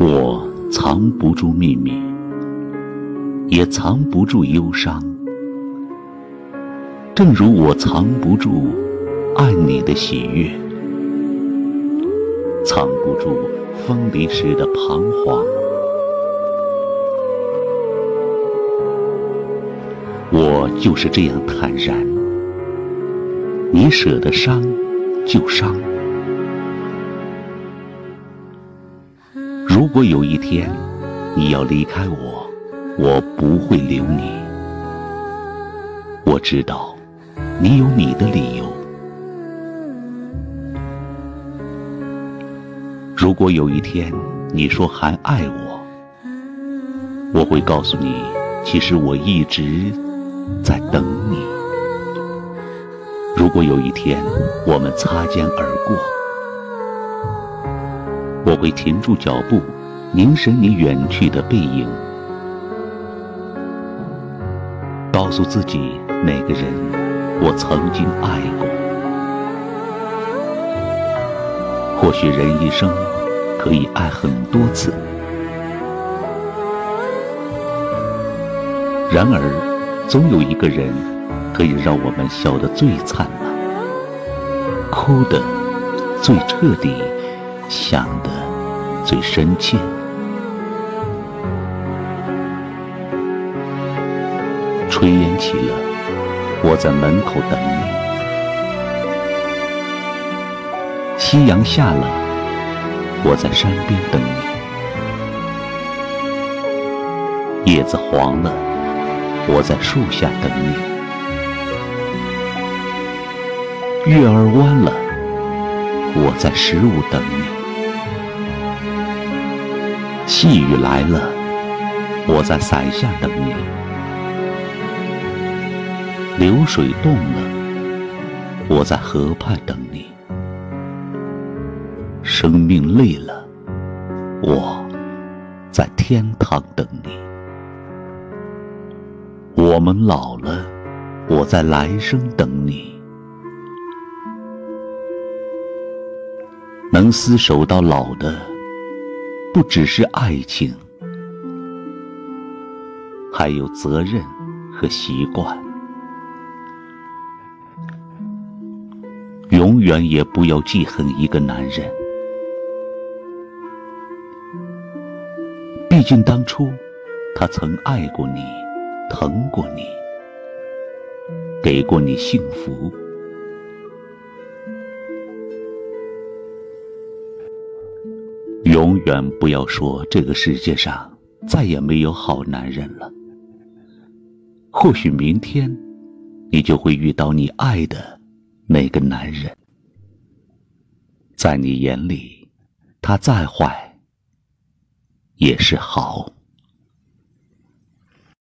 我藏不住秘密，也藏不住忧伤。正如我藏不住爱你的喜悦，藏不住分离时的彷徨。我就是这样坦然，你舍得伤就伤。如果有一天你要离开我，我不会留你。我知道你有你的理由。如果有一天你说还爱我，我会告诉你，其实我一直在等你。如果有一天我们擦肩而过，我会停住脚步，凝神你远去的背影，告诉自己那个人我曾经爱过。或许人一生可以爱很多次，然而总有一个人可以让我们笑得最灿烂，哭得最彻底。想的最深切，炊烟起了，我在门口等你；夕阳下了，我在山边等你；叶子黄了，我在树下等你；月儿弯了，我在十五等你。细雨来了，我在伞下等你；流水动了，我在河畔等你；生命累了，我在天堂等你；我们老了，我在来生等你。能厮守到老的。不只是爱情，还有责任和习惯。永远也不要记恨一个男人，毕竟当初他曾爱过你，疼过你，给过你幸福。永远不要说这个世界上再也没有好男人了。或许明天，你就会遇到你爱的那个男人，在你眼里，他再坏也是好。